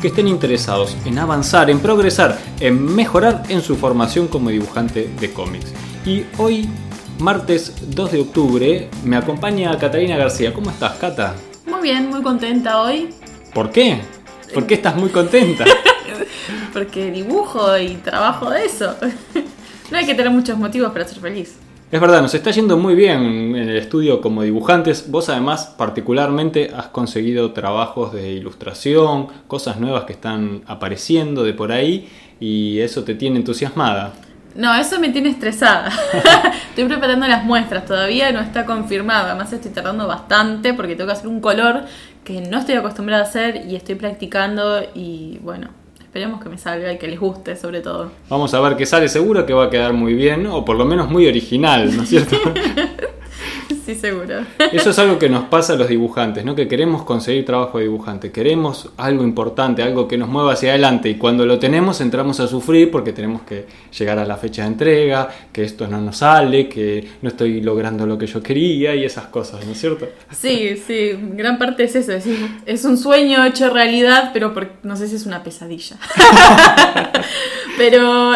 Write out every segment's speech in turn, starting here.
que estén interesados en avanzar, en progresar, en mejorar en su formación como dibujante de cómics. Y hoy martes 2 de octubre, me acompaña Catalina García. ¿Cómo estás, Cata? Muy bien, muy contenta hoy. ¿Por qué? ¿Por qué estás muy contenta? Porque dibujo y trabajo de eso. no hay que tener muchos motivos para ser feliz. Es verdad, nos está yendo muy bien en el estudio como dibujantes. Vos además particularmente has conseguido trabajos de ilustración, cosas nuevas que están apareciendo de por ahí y eso te tiene entusiasmada. No, eso me tiene estresada. estoy preparando las muestras, todavía no está confirmado. Además estoy tardando bastante porque tengo que hacer un color que no estoy acostumbrada a hacer y estoy practicando y bueno, esperemos que me salga y que les guste sobre todo. Vamos a ver qué sale, seguro que va a quedar muy bien o por lo menos muy original, ¿no es cierto? Sí, seguro. Eso es algo que nos pasa a los dibujantes, ¿no? Que queremos conseguir trabajo de dibujante, queremos algo importante, algo que nos mueva hacia adelante y cuando lo tenemos entramos a sufrir porque tenemos que llegar a la fecha de entrega, que esto no nos sale, que no estoy logrando lo que yo quería y esas cosas, ¿no es cierto? Sí, sí, gran parte es eso, es, es un sueño hecho realidad, pero no sé si es una pesadilla. pero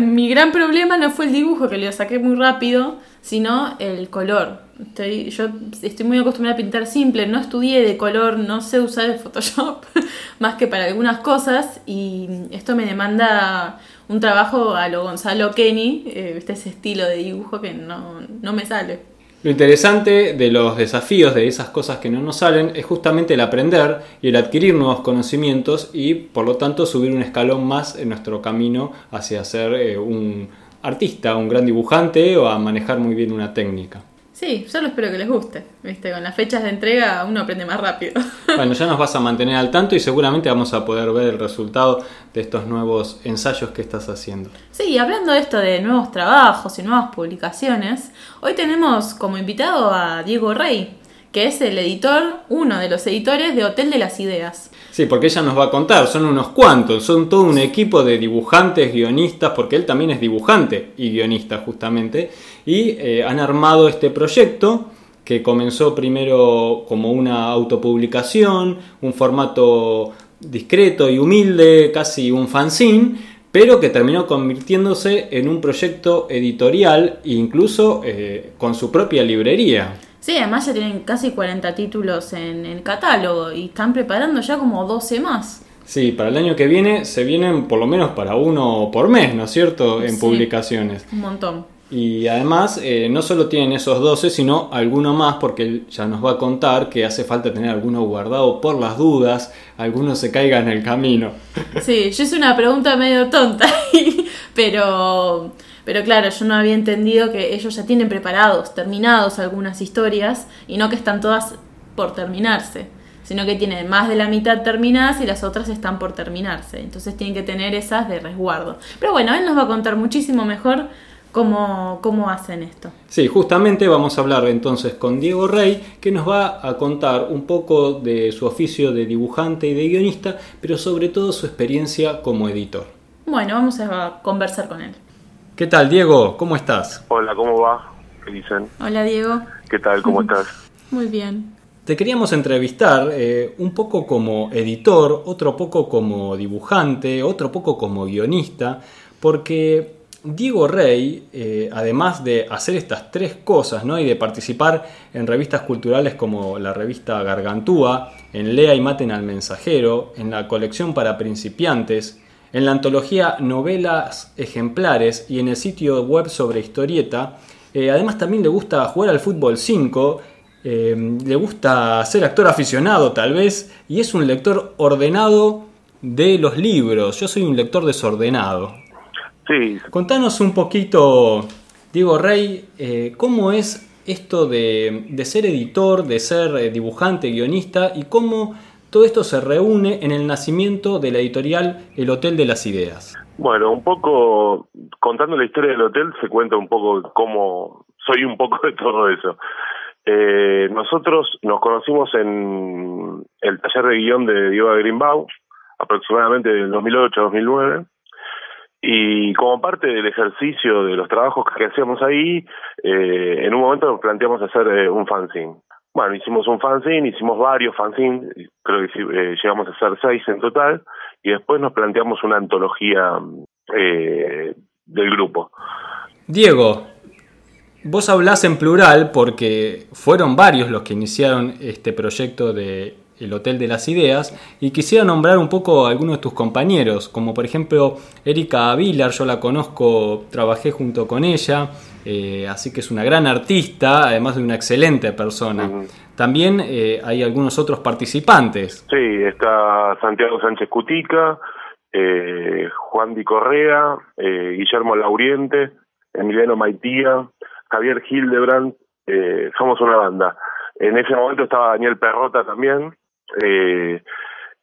mi gran problema no fue el dibujo, que lo saqué muy rápido, sino el color. Estoy, yo estoy muy acostumbrada a pintar simple, no estudié de color, no sé usar el Photoshop más que para algunas cosas y esto me demanda un trabajo a lo Gonzalo Kenny, este ese estilo de dibujo que no, no me sale. Lo interesante de los desafíos, de esas cosas que no nos salen, es justamente el aprender y el adquirir nuevos conocimientos y por lo tanto subir un escalón más en nuestro camino hacia ser eh, un artista, un gran dibujante o a manejar muy bien una técnica. Sí, solo espero que les guste. ¿Viste? Con las fechas de entrega uno aprende más rápido. Bueno, ya nos vas a mantener al tanto y seguramente vamos a poder ver el resultado de estos nuevos ensayos que estás haciendo. Sí, hablando de esto de nuevos trabajos y nuevas publicaciones, hoy tenemos como invitado a Diego Rey, que es el editor, uno de los editores de Hotel de las Ideas. Sí, porque ella nos va a contar, son unos cuantos, son todo un equipo de dibujantes, guionistas, porque él también es dibujante y guionista justamente, y eh, han armado este proyecto que comenzó primero como una autopublicación, un formato discreto y humilde, casi un fanzine, pero que terminó convirtiéndose en un proyecto editorial e incluso eh, con su propia librería. Sí, además ya tienen casi 40 títulos en el catálogo y están preparando ya como 12 más. Sí, para el año que viene se vienen por lo menos para uno por mes, ¿no es cierto? En publicaciones. Un montón. Y además eh, no solo tienen esos 12, sino alguno más, porque él ya nos va a contar que hace falta tener alguno guardado por las dudas, alguno se caiga en el camino. Sí, yo hice una pregunta medio tonta, pero pero claro, yo no había entendido que ellos ya tienen preparados, terminados algunas historias y no que están todas por terminarse, sino que tienen más de la mitad terminadas y las otras están por terminarse. Entonces tienen que tener esas de resguardo. Pero bueno, él nos va a contar muchísimo mejor cómo, cómo hacen esto. Sí, justamente vamos a hablar entonces con Diego Rey, que nos va a contar un poco de su oficio de dibujante y de guionista, pero sobre todo su experiencia como editor. Bueno, vamos a conversar con él. ¿Qué tal, Diego? ¿Cómo estás? Hola, ¿cómo va? ¿Qué dicen? Hola, Diego. ¿Qué tal? ¿Cómo estás? Muy bien. Te queríamos entrevistar eh, un poco como editor, otro poco como dibujante, otro poco como guionista, porque Diego Rey, eh, además de hacer estas tres cosas ¿no? y de participar en revistas culturales como la revista Gargantúa, en Lea y Maten al Mensajero, en la colección para principiantes, en la antología Novelas Ejemplares y en el sitio web sobre historieta. Eh, además también le gusta jugar al fútbol 5, eh, le gusta ser actor aficionado tal vez y es un lector ordenado de los libros. Yo soy un lector desordenado. Sí. Contanos un poquito, Diego Rey, eh, cómo es esto de, de, ser editor, de ser dibujante, guionista y cómo todo esto se reúne en el nacimiento de la editorial El Hotel de las Ideas. Bueno, un poco contando la historia del hotel se cuenta un poco cómo soy un poco de todo eso. Eh, nosotros nos conocimos en el taller de guion de Diego Greenbaum, aproximadamente del 2008-2009, y como parte del ejercicio de los trabajos que hacíamos ahí, eh, en un momento nos planteamos hacer eh, un fanzine. Bueno, hicimos un fanzine, hicimos varios fanzines, creo que eh, llegamos a hacer seis en total, y después nos planteamos una antología del grupo. Diego, vos hablás en plural porque fueron varios los que iniciaron este proyecto de el Hotel de las Ideas, y quisiera nombrar un poco a algunos de tus compañeros, como por ejemplo Erika Vilar, yo la conozco, trabajé junto con ella, eh, así que es una gran artista, además de una excelente persona. También eh, hay algunos otros participantes. Sí, está Santiago Sánchez Cutica, eh, Juan Di Correa, Guillermo Lauriente, Emiliano Maitía, Javier Hildebrand, somos una banda. En ese momento estaba Daniel Perrota también, eh,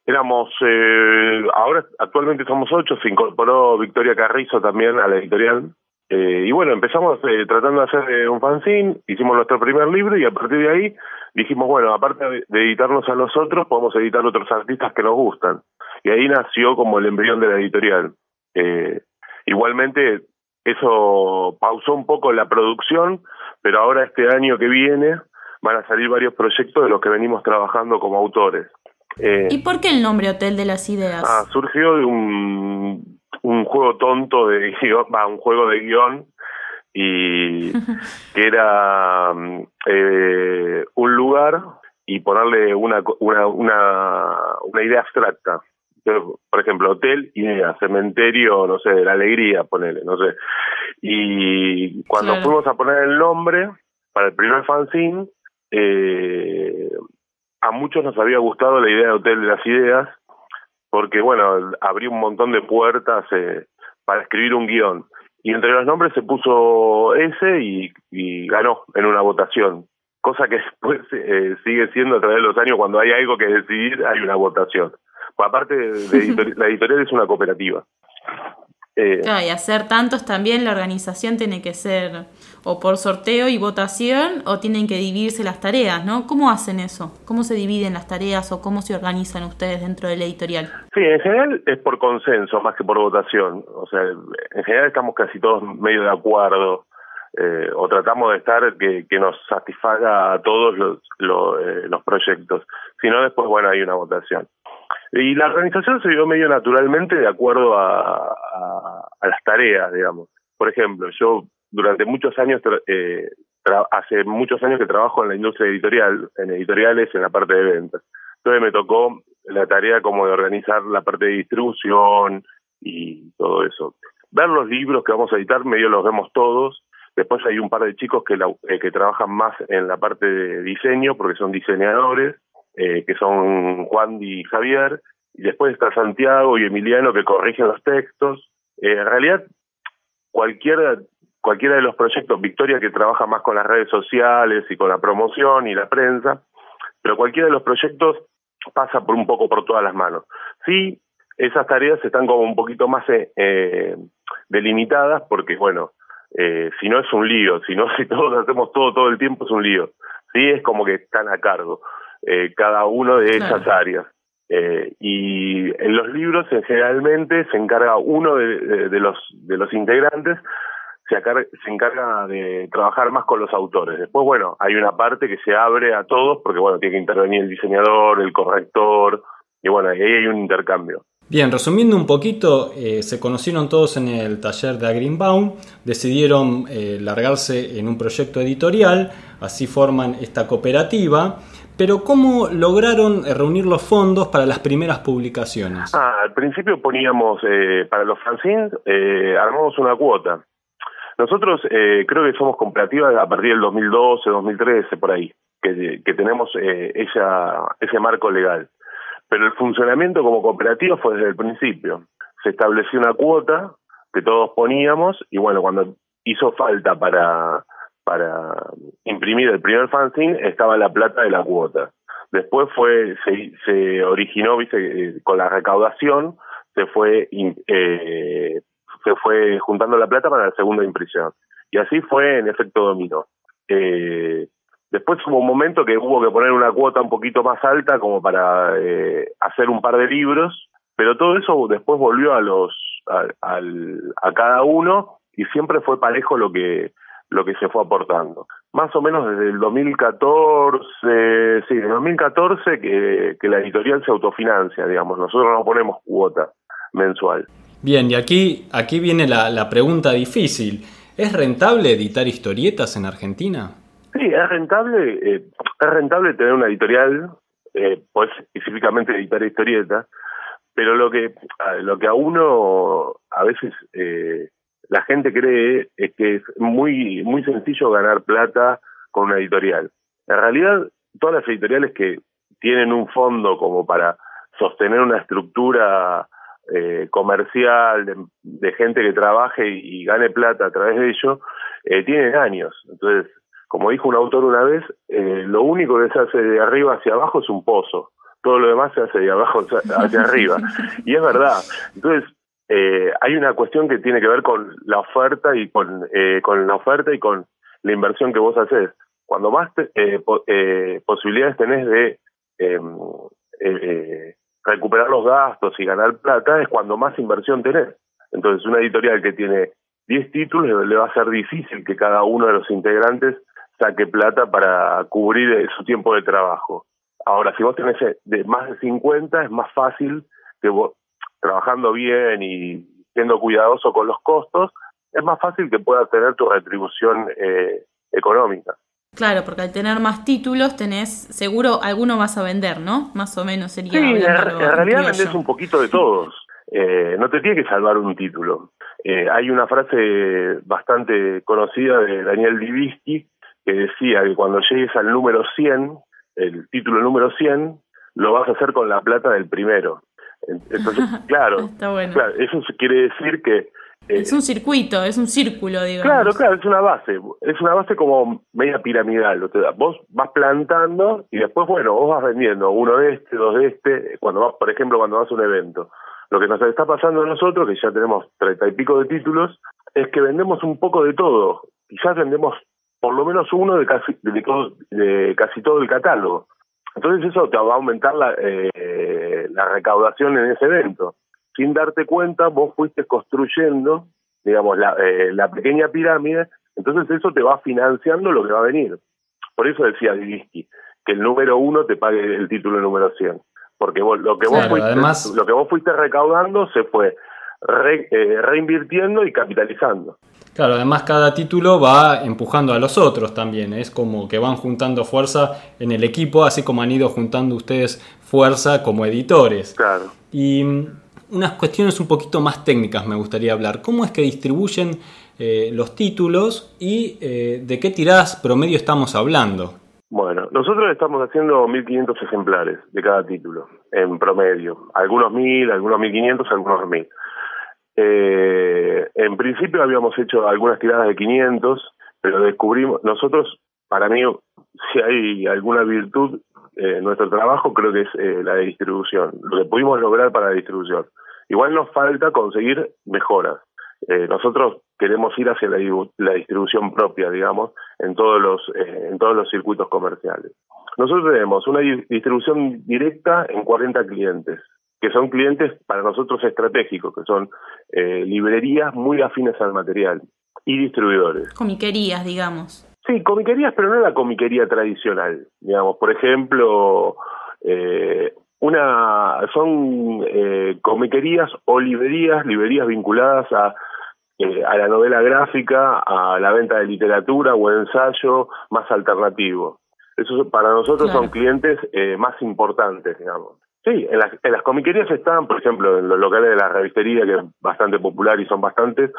éramos, eh, ahora actualmente somos ocho, se incorporó Victoria Carrizo también a la editorial. Eh, y bueno, empezamos eh, tratando de hacer eh, un fanzine, hicimos nuestro primer libro y a partir de ahí dijimos, bueno, aparte de, editarnos a nosotros, podemos editar otros artistas que nos gustan. Y ahí nació como el embrión de la editorial. Eh, igualmente, eso pausó un poco la producción, pero ahora este año que viene van a salir varios proyectos de los que venimos trabajando como autores. Eh, ¿Y por qué el nombre Hotel de las Ideas? Ah, surgió de un, un juego tonto de guion, un juego de guion y que era eh, un lugar y ponerle una, una, una, una idea abstracta. Por ejemplo, hotel, idea, cementerio, no sé, de la alegría, ponele, no sé. Y cuando fuimos a poner el nombre para el primer fanzine, eh, a muchos nos había gustado la idea de Hotel de las Ideas, porque, bueno, abrió un montón de puertas eh, para escribir un guion. Y entre los nombres se puso ese y, y ganó en una votación. Cosa que después eh, sigue siendo a través de los años, cuando hay algo que decidir, hay una votación. Pues aparte, de la editorial es una cooperativa. Eh, claro, y hacer tantos también, la organización tiene que ser o por sorteo y votación o tienen que dividirse las tareas, ¿no? ¿Cómo hacen eso? ¿Cómo se dividen las tareas o cómo se organizan ustedes dentro de la editorial? Sí, en general es por consenso más que por votación. O sea, en general estamos casi todos medio de acuerdo eh, o tratamos de estar que, que nos satisfaga a todos los, los, eh, los proyectos. Si no, después, bueno, hay una votación. Y la organización se dio medio naturalmente de acuerdo a, las tareas, digamos. Por ejemplo, yo durante muchos años, eh, hace muchos años que trabajo en la industria editorial, en editoriales, en la parte de ventas. Entonces me tocó la tarea como de organizar la parte de distribución y todo eso. Ver los libros que vamos a editar, medio los vemos todos. Después hay un par de chicos que, eh, que trabajan más en la parte de diseño, porque son diseñadores eh, que son Juan y Javier, y después está Santiago y Emiliano que corrigen los textos. Eh, en realidad, cualquiera, cualquiera de los proyectos, Victoria que trabaja más con las redes sociales y con la promoción y la prensa, pero cualquiera de los proyectos pasa por un poco por todas las manos. Sí, esas tareas están como un poquito más eh, delimitadas porque, bueno, eh, si no es un lío, si no, si todos hacemos todo todo el tiempo es un lío. Sí, es como que están a cargo eh, cada uno de esas áreas. Eh, y en los libros generalmente se encarga uno de, de, los de los integrantes se, se encarga de trabajar más con los autores. Después, bueno, hay una parte que se abre a todos porque, bueno, tiene que intervenir el diseñador, el corrector, y bueno, ahí hay un intercambio. Bien, resumiendo un poquito, eh, se conocieron todos en el taller de Greenbaum, decidieron eh, largarse en un proyecto editorial, así forman esta cooperativa pero ¿cómo lograron eh, reunir los fondos para las primeras publicaciones? Ah, al principio poníamos, eh, para los fanzines, eh, armamos una cuota. Nosotros eh, creo que somos cooperativas a partir del 2012, 2013, por ahí, que, que tenemos eh, esa, ese marco legal. Pero el funcionamiento como cooperativa fue desde el principio. Se estableció una cuota que todos poníamos y bueno, cuando hizo falta para para imprimir el primer fanzine estaba la plata de la cuota. Después fue se, se originó, viste, eh, con la recaudación se fue eh, se fue juntando la plata para la segunda impresión. Y así fue en efecto dominó. Eh, después hubo un momento que hubo que poner una cuota un poquito más alta como para eh, hacer un par de libros, pero todo eso después volvió a los a, al, a cada uno y siempre fue parejo lo que lo que se fue aportando. Más o menos desde el 2014, sí, desde el 2014 que, que la editorial se autofinancia, digamos, nosotros no ponemos cuota mensual. Bien, y aquí, aquí viene la, la pregunta difícil. ¿Es rentable editar historietas en Argentina? Sí, es rentable, eh, es rentable tener una editorial, eh, pues específicamente editar historietas, pero lo que lo que a uno a veces eh, la gente cree es que es muy muy sencillo ganar plata con una editorial. En realidad, todas las editoriales que tienen un fondo como para sostener una estructura eh, comercial de, gente que trabaje y, gane plata a través de ello, eh, tienen años. Entonces, como dijo un autor una vez, eh, lo único que se hace de arriba hacia abajo es un pozo. Todo lo demás se hace de abajo hacia arriba. Y es verdad. Entonces, eh, hay una cuestión que tiene que ver con la oferta y con, eh, con la oferta y con la inversión que vos haces. Cuando más eh, eh, posibilidades tenés de em, eh, recuperar los gastos y ganar plata es cuando más inversión tenés. Entonces, una editorial que tiene 10 títulos le va a ser difícil que cada uno de los integrantes saque plata para cubrir su tiempo de trabajo. Ahora, si vos tenés de más de 50, es más fácil que vos, trabajando bien y siendo cuidadoso con los costos, es más fácil que puedas tener tu retribución eh, económica. Claro, porque al tener más títulos tenés, seguro alguno vas a vender, ¿no? Más o menos sería. Sí, en, realidad vendés un poquito de todos. Eh, no te tiene que salvar un título. Eh, hay una frase bastante conocida de Daniel Divisky que decía que cuando llegues al número 100, el título número 100, lo vas a hacer con la plata del primero. Entonces, claro, claro eso quiere decir que... Eh, es un circuito, es un círculo, digamos. Claro, claro, es una base, es una base como media piramidal. Vos vas plantando y después, bueno, vos vas vendiendo uno de este, dos de este, cuando vas, por ejemplo, cuando vas a un evento. Lo que nos está pasando a nosotros, que ya tenemos treinta y pico de títulos, es que vendemos un poco de todo. Quizás vendemos por lo menos uno de casi, de casi todo el catálogo. Entonces eso te va a aumentar la, eh, la recaudación en ese evento. Sin darte cuenta, vos fuiste construyendo, digamos, la, eh, la pequeña pirámide, entonces eso te va financiando lo que va a venir. Por eso decía Divisky, que el número uno te pague el título número 100. Porque vos, lo, que vos fuiste, lo que vos fuiste recaudando se fue eh, reinvirtiendo y capitalizando. Claro, además cada título va empujando a los otros también, es como que van juntando fuerza en el equipo, así como han ido juntando ustedes fuerza como editores. Claro. Y mm, unas cuestiones un poquito más técnicas me gustaría hablar. ¿Cómo es que distribuyen eh, los títulos y eh, de qué tiradas promedio estamos hablando? Bueno, nosotros estamos haciendo 1.500 ejemplares de cada título, en promedio. Algunos 1.000, algunos 1.500, algunos 1.000. Eh, en principio habíamos hecho algunas tiradas de 500, pero descubrimos, nosotros, para mí, si hay alguna virtud en nuestro trabajo, creo que es eh, la de distribución, lo que pudimos lograr para la distribución. Igual nos falta conseguir mejoras. Eh, nosotros queremos ir hacia la, la, distribución propia, digamos, en todos los eh, en todos los circuitos comerciales. Nosotros tenemos una distribución directa en 40 clientes que son clientes para nosotros estratégicos, que son eh, librerías muy afines al material y distribuidores. Comiquerías, digamos. Sí, comiquerías, pero no la comiquería tradicional. Digamos, por ejemplo, eh, una son eh, comiquerías o librerías, librerías vinculadas a eh, a la novela gráfica, a la venta de literatura o ensayo más alternativo. Eso para nosotros son clientes eh, más importantes, digamos. Sí, en las, en las comiquerías están, por ejemplo, en los locales de la revistería, que es bastante popular y son bastantes,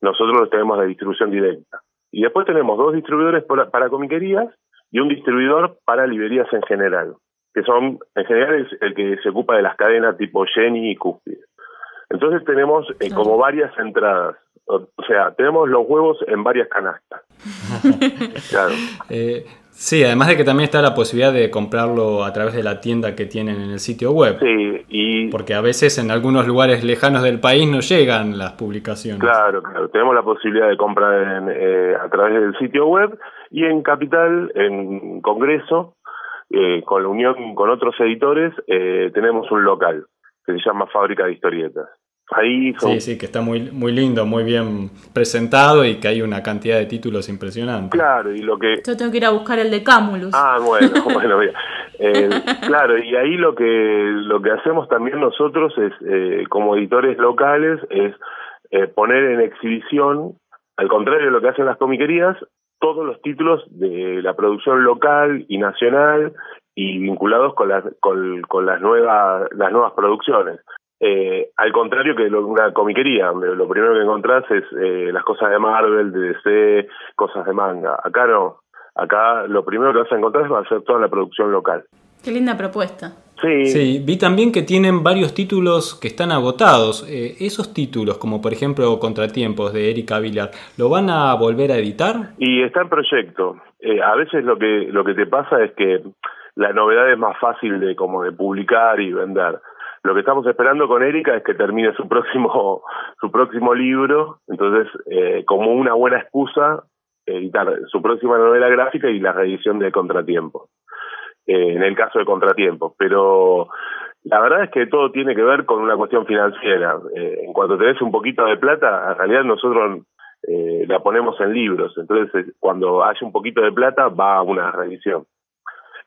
nosotros los tenemos de distribución directa. Y después tenemos dos distribuidores para, para comiquerías y un distribuidor para librerías en general, que son, en general, es el que se ocupa de las cadenas tipo Jenny y Cúspide. Entonces tenemos eh, como varias entradas. O, sea, tenemos los huevos en varias canastas. claro. Eh, Sí, además de que también está la posibilidad de comprarlo a través de la tienda que tienen en el sitio web. Sí, y... Porque a veces en algunos lugares lejanos del país no llegan las publicaciones. Claro, claro. Tenemos la posibilidad de comprar eh, a través del sitio web y en Capital, en Congreso, eh, con la unión con otros editores, eh, tenemos un local que se llama Fábrica de Historietas. Ahí Sí, sí, que está muy, muy lindo, muy bien presentado y que hay una cantidad de títulos impresionante. Claro, y lo que... Yo tengo que ir a buscar el de Camulus. Ah, bueno, bueno, mira. Eh, claro, y ahí lo que, lo que hacemos también nosotros es, eh, como editores locales, es eh, poner en exhibición, al contrario de lo que hacen las comiquerías, todos los títulos de la producción local y nacional y vinculados con las, con, con las, nuevas, las nuevas producciones. Eh, al contrario que una comiquería, donde lo primero que encontrás es eh, las cosas de Marvel, de DC, cosas de manga. Acá no. Acá lo primero que vas a encontrar va a ser toda la producción local. Qué linda propuesta. Sí. sí, vi también que tienen varios títulos que están agotados. Eh, esos títulos, como por ejemplo Contratiempos de Erika Villar, ¿lo van a volver a editar? Y está en proyecto. Eh, a veces lo que lo que te pasa es que la novedad es más fácil de como de publicar y vender. Lo que estamos esperando con Erika es que termine su próximo su próximo libro, entonces eh, como una buena excusa editar su próxima novela gráfica y la reedición de Contratiempo. Eh, en el caso de Contratiempo, pero la verdad es que todo tiene que ver con una cuestión financiera. Eh, en cuanto tenés un poquito de plata, en realidad nosotros eh, la ponemos en libros, entonces cuando hay un poquito de plata va a una reedición.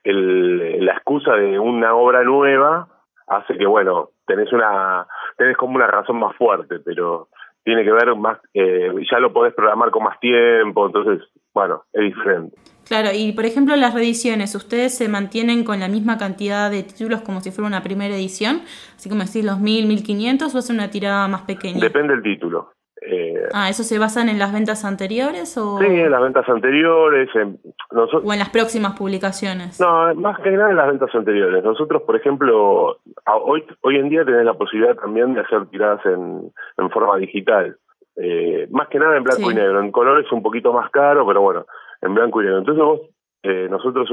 El, la excusa de una obra nueva hace que, bueno, tenés una, tenés como una razón más fuerte, pero tiene que ver más, eh, ya lo podés programar con más tiempo, entonces, bueno, es diferente. Claro, y por ejemplo las reediciones, ¿ustedes se mantienen con la misma cantidad de títulos como si fuera una primera edición? Así como decir los 1000, 1500 o es una tirada más pequeña? Depende del título. Eh, ah, ¿eso se basan en las ventas anteriores? O... Sí, en las ventas anteriores. En, ¿O en las próximas publicaciones? No, más que nada en las ventas anteriores. Nosotros, por ejemplo, hoy, hoy en día tenés la posibilidad también de hacer tiradas en, en forma digital. Eh, más que nada en blanco y negro. En color es un poquito más caro, pero bueno, en blanco y negro. Entonces vos, eh, nosotros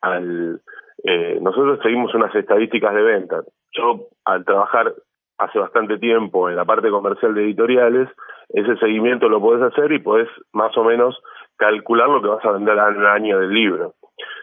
al eh, nosotros seguimos unas estadísticas de venta. Yo al trabajar hace bastante tiempo en la parte comercial de editoriales, ese seguimiento lo podés hacer y podés más o menos calcular lo que vas a vender al año del libro.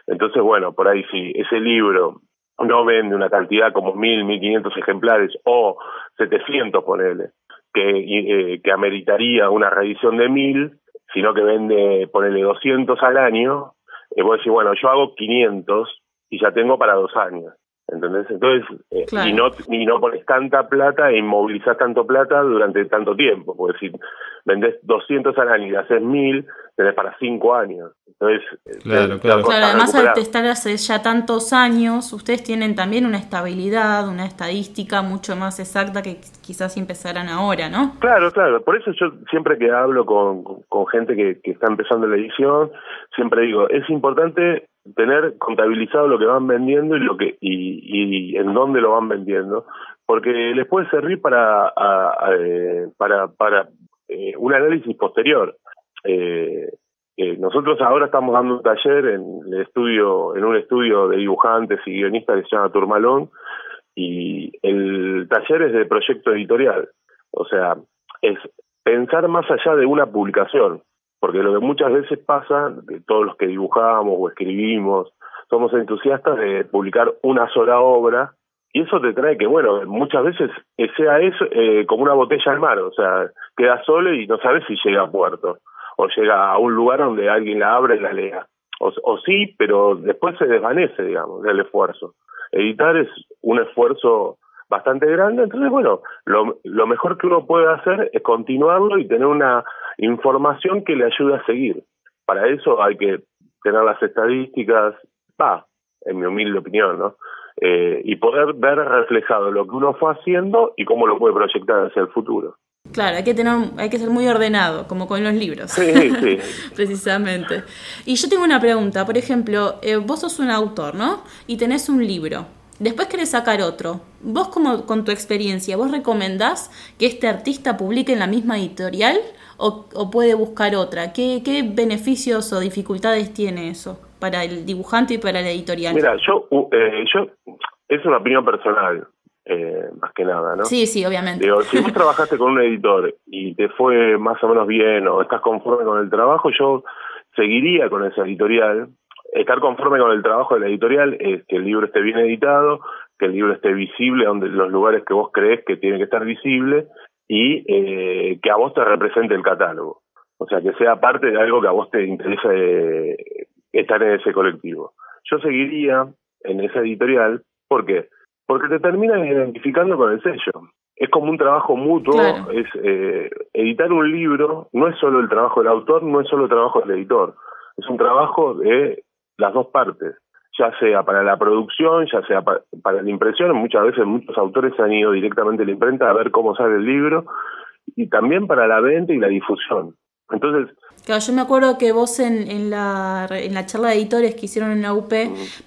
Entonces, bueno, por ahí si ese libro no vende una cantidad como mil, mil quinientos ejemplares o setecientos, ponele, que, eh, que ameritaría una reedición de mil, sino que vende, ponele 200 al año, eh, vos decís, bueno, yo hago 500 y ya tengo para dos años. ¿Entendés? Entonces, eh, y, no, y no pones tanta plata e inmovilizás tanto plata durante tanto tiempo. Porque si vendés 200 al año y haces 1000, tenés para 5 años. Entonces, eh, claro, claro. claro además al estar hace ya tantos años, ustedes tienen también una estabilidad, una estadística mucho más exacta que quizás empezaran ahora, ¿no? Claro, claro. Por eso yo siempre que hablo con, con gente que, que está empezando la edición, siempre digo, es importante tener contabilizado lo que van vendiendo y lo que y, y en dónde lo van vendiendo. Porque les puede servir para eh, para para eh, un análisis posterior. Eh, nosotros ahora estamos dando un taller en el estudio en un estudio de dibujantes y guionistas que se llama Turmalón y el taller es de proyecto editorial. O sea es pensar más allá de una publicación porque lo que muchas veces pasa, que todos los que dibujamos o escribimos, somos entusiastas de publicar una sola obra, y eso te trae que, bueno, muchas veces sea eso eh, como una botella al mar, o sea, queda solo y no sabes si llega a puerto, o llega a un lugar donde alguien la abre y la lea. O, o sí, pero después se desvanece, digamos, del esfuerzo. Editar es un esfuerzo bastante grande, entonces, bueno, lo, lo mejor que uno puede hacer es continuarlo y tener una información que le ayude a seguir. Para eso hay que tener las estadísticas, va, en mi humilde opinión, ¿no? Eh, y poder ver reflejado lo que uno fue haciendo y cómo lo puede proyectar hacia el futuro. Claro, hay que tener, hay que ser muy ordenado, como con los libros. Sí, sí. Precisamente. Y yo tengo una pregunta, por ejemplo, eh, vos sos un autor, ¿no? Y tenés un libro. Después querés sacar otro. Vos como con tu experiencia, ¿vos recomendás que este artista publique en la misma editorial o, puede buscar otra? ¿Qué, ¿Qué beneficios o dificultades tiene eso? para el dibujante y para la editorial? Mira, yo, eh, yo es una opinión personal, eh, más que nada, ¿no? Sí, sí, obviamente. Digo, si vos trabajaste con un editor y te fue más o menos bien o estás conforme con el trabajo, yo seguiría con esa editorial. Estar conforme con el trabajo de la editorial es que el libro esté bien editado, que el libro esté visible donde los lugares que vos crees que tiene que estar visible y eh, que a vos te represente el catálogo. O sea, que sea parte de algo que a vos te interesa eh, estar en ese colectivo. Yo seguiría en esa editorial, ¿por qué? Porque te terminan identificando con el sello. Es como un trabajo mutuo, es eh, editar un libro no es solo el trabajo del autor, no es solo el trabajo del editor, es un trabajo de las dos partes, ya sea para la producción, ya sea para, para la impresión, muchas veces muchos autores han ido directamente a la imprenta a ver cómo sale el libro, y también para la venta y la difusión. Entonces... Claro, yo me acuerdo que vos en, en, la, en la charla de editores que hicieron en la UP,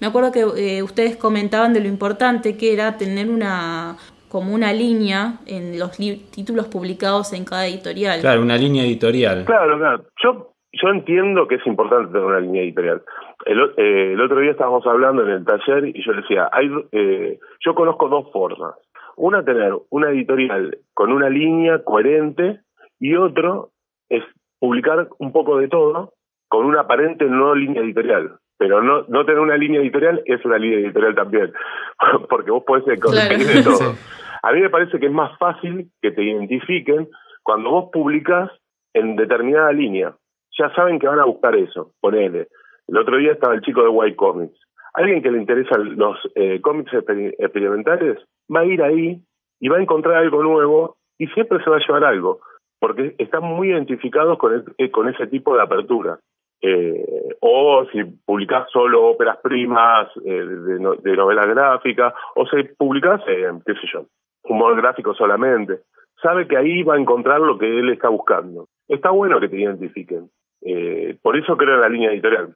me acuerdo que eh, ustedes comentaban de lo importante que era tener una como una línea en los títulos publicados en cada editorial. Claro, una línea editorial. Claro, claro. Yo, yo entiendo que es importante tener una línea editorial. El, eh, el otro día estábamos hablando en el taller y yo decía, hay, eh, yo conozco dos formas. Una, tener una editorial con una línea coherente y otro es publicar un poco de todo con una aparente no línea editorial. Pero no, no tener una línea editorial es una línea editorial también, porque vos podés conseguir de todo. A mí me parece que es más fácil que te identifiquen cuando vos publicas en determinada línea. Ya saben que van a buscar eso, ponele. El otro día estaba el chico de White Comics. Alguien que le interesan los eh, cómics experimentales va a ir ahí y va a encontrar algo nuevo y siempre se va a llevar algo porque están muy identificados con, eh, con ese tipo de apertura. Eh, o si publicás solo óperas primas eh, de, de, novelas gráficas, o si publicás, qué sé yo, humor gráfico solamente, sabe que ahí va a encontrar lo que él está buscando. Está bueno que te identifiquen. Eh, por eso creo en la línea editorial.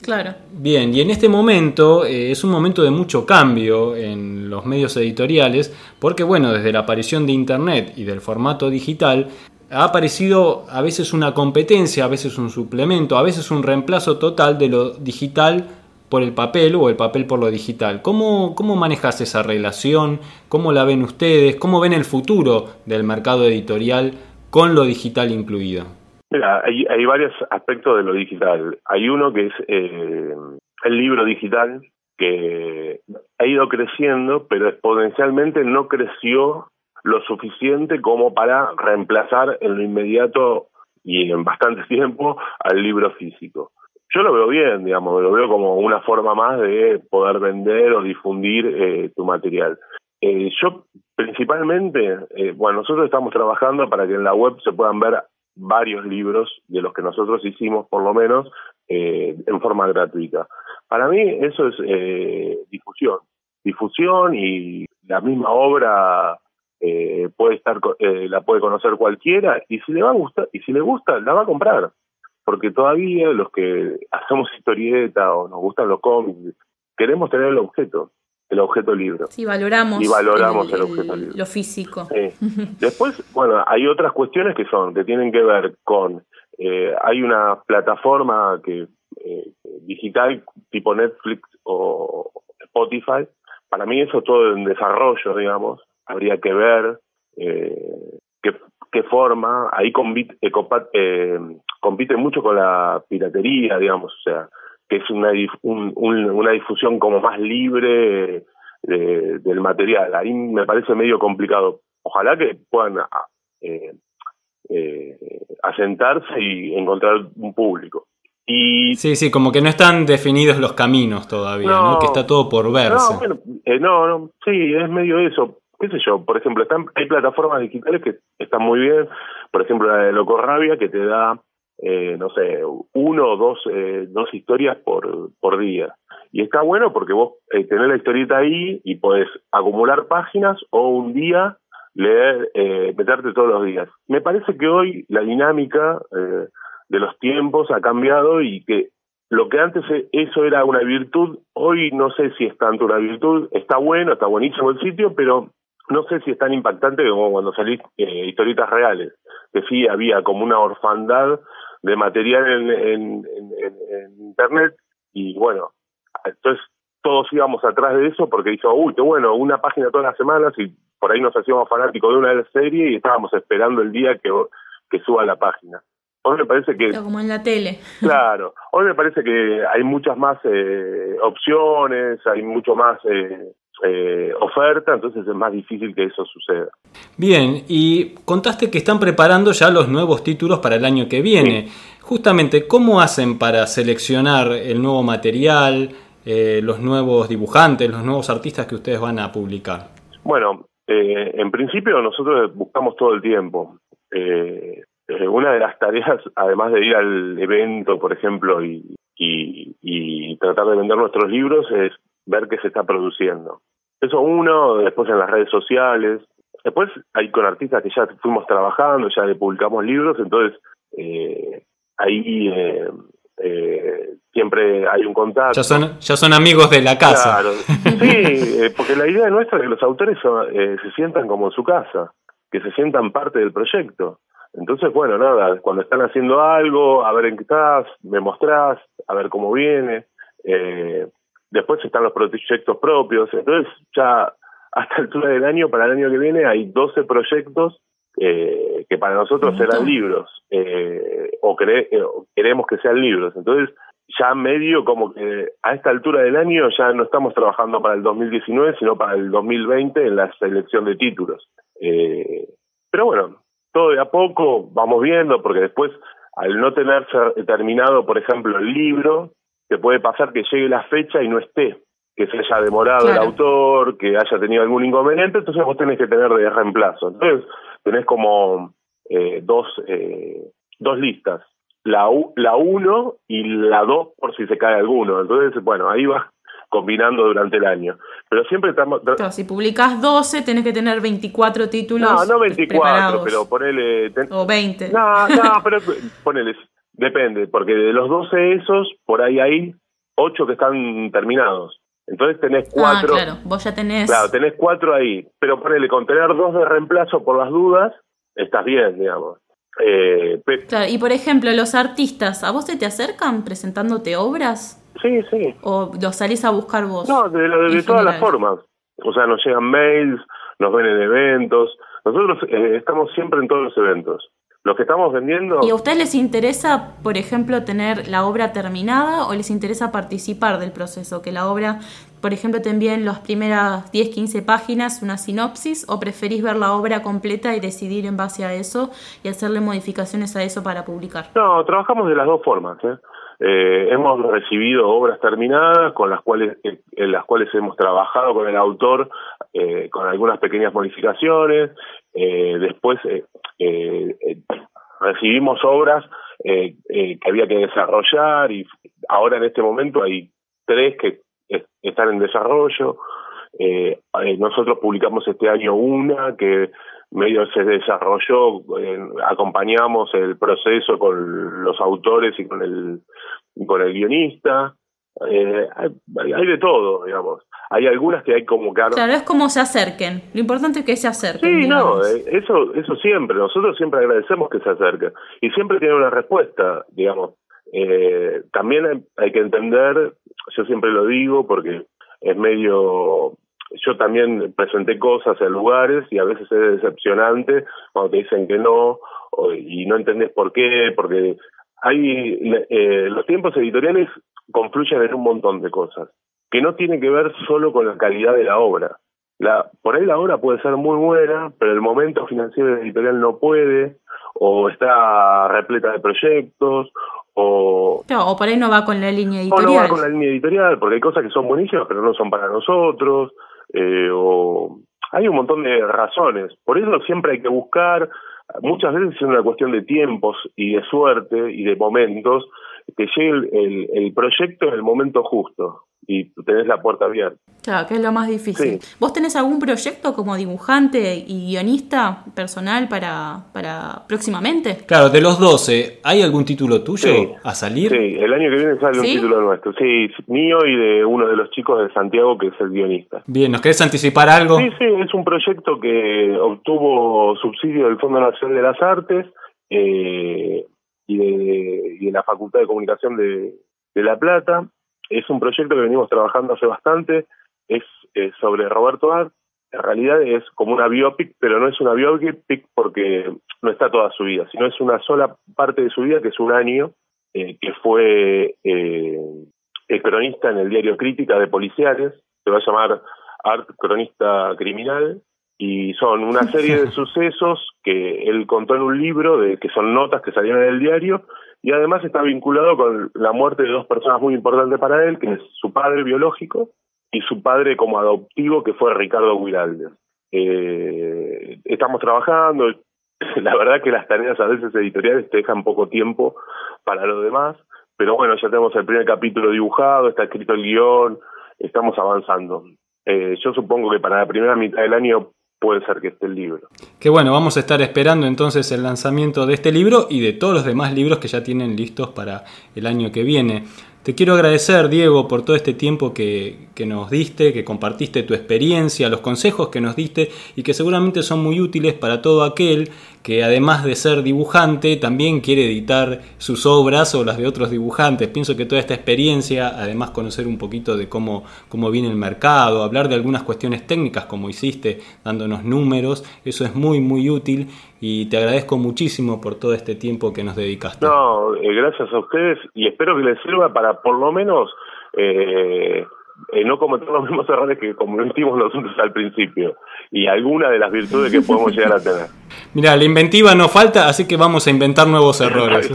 Claro. Bien, y en este momento eh, es un momento de mucho cambio en los medios editoriales, porque bueno, desde la aparición de Internet y del formato digital, ha aparecido a veces una competencia, a veces un suplemento, a veces un reemplazo total de lo digital por el papel o el papel por lo digital. ¿Cómo, cómo manejas esa relación? ¿Cómo la ven ustedes? ¿Cómo ven el futuro del mercado editorial con lo digital incluido? Mira, hay, hay varios aspectos de lo digital. Hay uno que es eh, el libro digital, que ha ido creciendo, pero exponencialmente no creció lo suficiente como para reemplazar en lo inmediato y en bastante tiempo al libro físico. Yo lo veo bien, digamos, lo veo como una forma más de poder vender o difundir eh, tu material. Eh, yo principalmente, eh, bueno, nosotros estamos trabajando para que en la web se puedan ver varios libros de los que nosotros hicimos, por lo menos, eh, en forma gratuita. Para mí eso es eh, difusión, difusión y la misma obra eh, puede estar eh, la puede conocer cualquiera y si le va a gustar y si le gusta la va a comprar. Porque todavía los que hacemos historieta o nos gustan los cómics queremos tener el objeto el objeto libro. Sí valoramos y valoramos el, objeto libro. lo físico. Después bueno hay otras cuestiones que son que tienen que ver con eh, hay una plataforma que eh, digital tipo Netflix o Spotify. Para mí eso todo en desarrollo digamos. Habría que ver eh, qué, qué, forma, ahí compite, eh, eh, compite mucho con la piratería, digamos, o sea, que es una, un, un, una difusión como más libre de, del material. Ahí me parece medio complicado. Ojalá que puedan eh, eh, asentarse y encontrar un público. Y, sí, sí, como que no están definidos los caminos todavía, ¿no? ¿no? Que está todo por verse. No, bueno, eh, no, no, sí, es medio eso qué sé yo, por ejemplo, están, hay plataformas digitales que están muy bien, por ejemplo la de Locorrabia que te da, eh, no sé, uno o dos, eh, dos historias por, por día. Y está bueno porque vos eh, tenés la historieta ahí y podés acumular páginas o un día leer, eh, meterte todos los días. Me parece que hoy la dinámica eh, de los tiempos ha cambiado y que lo que antes eso era una virtud, hoy no sé si es tanto una virtud, está bueno, está buenísimo el sitio, pero no sé si es tan impactante como cuando salís eh, historietas reales, que sí había como una orfandad de material en, en, en, en, internet y bueno, entonces todos íbamos atrás de eso porque hizo, uy, qué bueno, una página todas las semanas y por ahí nos hacíamos fanáticos de una serie y estábamos esperando el día que, que suba la página. Hoy me parece que... Como en la tele. Claro, hoy me parece que hay muchas más eh, opciones, hay mucho más eh, eh, oferta, entonces es más difícil que eso suceda. Bien, y contaste que están preparando ya los nuevos títulos para el año que viene. Justamente, ¿cómo hacen para seleccionar el nuevo material, los nuevos dibujantes, los nuevos artistas que ustedes van a publicar? Bueno, en principio nosotros buscamos todo el tiempo. Eh, eh, una de las tareas, además de ir al evento, por ejemplo, y, y, tratar de vender nuestros libros, es ver qué se está produciendo. Eso uno, después en las redes sociales. Después hay con artistas que ya fuimos trabajando, ya le publicamos libros, entonces eh, ahí eh, eh, siempre hay un contacto. Ya son, ya son amigos de la casa. Claro, sí, porque la idea nuestra es que los autores se sientan como en su casa, que se sientan parte del proyecto. Entonces, bueno, nada, cuando están haciendo algo, a ver en qué estás, me mostrás, a ver cómo viene. Eh, después están los proyectos propios. Entonces, ya hasta el altura del año, para el año que viene, hay 12 proyectos eh, que para nosotros serán libros, eh, o, queremos que sean libros. Entonces, ya medio como que a esta altura del año ya no estamos trabajando para el 2019, sino para el 2020 en la selección de títulos. Eh, pero bueno, todo de a poco vamos viendo, porque después, al no tener terminado, por ejemplo, el libro, te puede pasar que llegue la fecha y no esté, que se haya demorado el autor, que haya tenido algún inconveniente, entonces vos tenés que tener de reemplazo. Entonces, tenés como eh, dos, eh, dos listas, la, la uno y la dos por si se cae alguno. Entonces, bueno, ahí vas combinando durante el año. Pero siempre estamos... Si publicas 12, tenés que tener 24 títulos No, no 24, pero ponele... O 20. No, no, pero ponele... Depende, porque de los 12 esos, por ahí hay 8 que están terminados. Entonces tenés 4... Ah, claro, vos ya tenés... Claro, tenés 4 ahí. Pero ponele, con tener 2 de reemplazo por las dudas, estás bien, digamos. Eh, claro, y por ejemplo, los artistas, ¿a vos se te acercan presentándote obras? Sí, sí. ¿O los salís a buscar vos? No, de, todas las formas. O sea, nos llegan mails, nos ven en eventos. Nosotros eh, estamos siempre en todos los eventos. Lo que estamos vendiendo... ¿Y a ustedes les interesa, por ejemplo, tener la obra terminada o les interesa participar del proceso? Que la obra, por ejemplo, te envíen las primeras 10, 15 páginas, una sinopsis, o preferís ver la obra completa y decidir en base a eso y hacerle modificaciones a eso para publicar? No, trabajamos de las dos formas. ¿eh? Eh, hemos recibido obras terminadas con las cuales en las cuales hemos trabajado con el autor eh, con algunas pequeñas modificaciones eh, después recibimos obras que había que desarrollar y ahora en este momento hay tres que están en desarrollo nosotros publicamos este año una que medio se desarrolló, acompañamos el proceso con los autores y con el, con el guionista. Eh, hay, de todo, digamos. Hay algunas que hay como que... Claro, es como se acerquen. Lo importante es que se acerquen. Sí, no, eh, eso, eso siempre. Nosotros siempre agradecemos que se acerquen. Y siempre tiene una respuesta, digamos. Eh, también hay que entender, yo siempre lo digo porque es medio yo también presenté cosas en lugares y a veces es decepcionante cuando te dicen que no y no entendés por qué, porque hay eh, los tiempos editoriales confluyen en un montón de cosas que no tienen que ver solo con la calidad de la obra. La, por ahí la obra puede ser muy buena, pero el momento financiero editorial no puede, o está repleta de proyectos, o, o por ahí no va con la línea editorial. O no va con la línea editorial, porque hay cosas que son buenísimas, pero no son para nosotros eh, o hay un montón de razones. Por eso siempre hay que buscar, muchas veces es una cuestión de tiempos y de suerte y de momentos, que llegue el, el proyecto en el momento justo y tenés la puerta abierta. Claro, que es lo más difícil. ¿Vos tenés algún proyecto como dibujante y guionista personal para, para próximamente? Claro, de los 12, ¿hay algún título tuyo a salir? Sí, el año que viene sale un título nuestro. Sí, mío y de uno de los chicos de Santiago que es el guionista. Bien, ¿nos querés anticipar algo? Sí, sí, es un proyecto que obtuvo subsidio del Fondo Nacional de las Artes eh, y, de, y de la Facultad de Comunicación de, La Plata. Es un proyecto que venimos trabajando hace bastante, es sobre Roberto Art, en realidad es como una biopic, pero no es una biopic porque no está toda su vida, sino es una sola parte de su vida, que es un año, eh, que fue eh, el cronista en el diario Crítica de Policiales, se va a llamar Art Cronista Criminal, y son una serie de sucesos que él contó en un libro, de que son notas que salieron en el diario, y además está vinculado con la muerte de dos personas muy importantes para él, que es su padre biológico y su padre como adoptivo, que fue Ricardo Guiraldes. Eh, estamos trabajando, la verdad que las tareas a veces editoriales te dejan poco tiempo para lo demás, pero bueno, ya tenemos el primer capítulo dibujado, está escrito el guion, estamos avanzando. Eh, yo supongo que para la primera mitad del año puede ser que esté el libro. Que bueno, vamos a estar esperando entonces el lanzamiento de este libro y de todos los demás libros que ya tienen listos para el año que viene. Te quiero agradecer, Diego, por todo este tiempo que, que, nos diste, que compartiste tu experiencia, los consejos que nos diste y que seguramente son muy útiles para todo aquel que además de ser dibujante también quiere editar sus obras o las de otros dibujantes. Pienso que toda esta experiencia, además conocer un poquito de cómo, cómo viene el mercado, hablar de algunas cuestiones técnicas como hiciste, dándonos números, eso es muy, muy útil y te agradezco muchísimo por todo este tiempo que nos dedicaste. No, eh, gracias a ustedes y espero que les sirva para por lo menos... Eh, eh, no cometer los mismos errores que cometimos nosotros al principio y alguna de las virtudes que podemos llegar a tener. Mira, la inventiva no falta, así que vamos a inventar nuevos errores.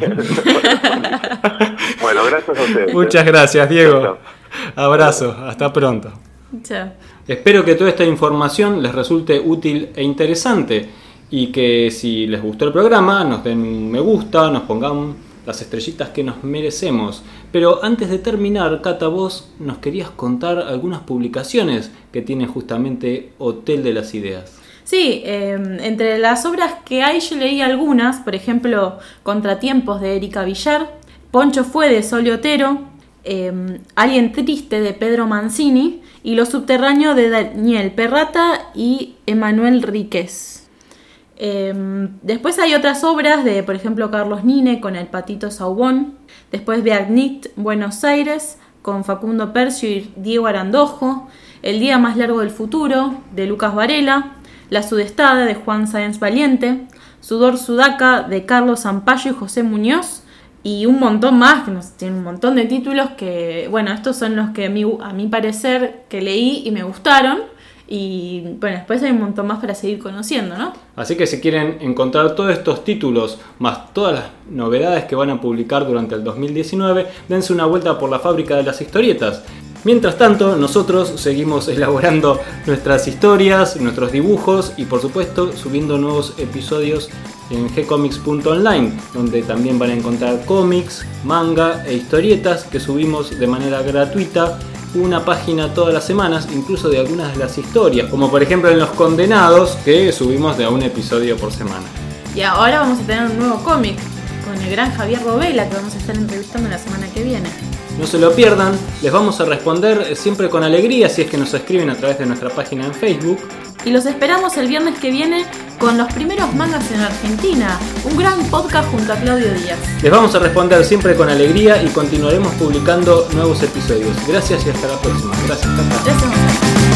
bueno, gracias a ustedes. Muchas gracias, Diego. Abrazo, hasta pronto. Chao. Espero que toda esta información les resulte útil e interesante y que si les gustó el programa nos den un me gusta, nos pongan las estrellitas que nos merecemos. Pero antes de terminar, Cata, vos nos querías contar algunas publicaciones que tiene justamente Hotel de las Ideas. Sí, em, entre las obras que hay yo leí algunas, por ejemplo, Contratiempos de Erika Villar, Poncho fue de Solio Otero, em, Alguien Triste de Pedro Mancini y Lo Subterráneo de Daniel Perrata y Emanuel Ríquez. Em, después hay otras obras de, por ejemplo, Carlos Nine con El Patito Saubón. Después Beagnit, Buenos Aires, con Facundo Percio y Diego Arandojo. El Día Más Largo del Futuro, de Lucas Varela. La Sudestada, de Juan Sáenz Valiente. Sudor Sudaca, de Carlos Zampayo y José Muñoz. Y un montón más, que tiene un montón de títulos que, bueno, estos son los que a a mi parecer que leí y me gustaron. Y bueno, después hay un montón más para seguir conociendo, ¿no? Así que si quieren encontrar todos estos títulos, más todas las novedades que van a publicar durante el 2019, dense una vuelta por la fábrica de las historietas. Mientras tanto, nosotros seguimos elaborando nuestras historias, nuestros dibujos y por supuesto subiendo nuevos episodios en gcomics.online, donde también van a encontrar cómics, manga e historietas que subimos de manera gratuita una página todas las semanas, incluso de algunas de las historias, como por ejemplo en Los Condenados, que subimos de un episodio por semana. Y ahora vamos a tener un nuevo cómic con el gran Javier Robela que vamos a estar entrevistando la semana que viene. No se lo pierdan, les vamos a responder siempre con alegría si es que nos escriben a través de nuestra página en Facebook. Y los esperamos el viernes que viene con los primeros mangas en Argentina, un gran podcast junto a Claudio Díaz. Les vamos a responder siempre con alegría y continuaremos publicando nuevos episodios. Gracias y hasta la próxima. Gracias, Gracias.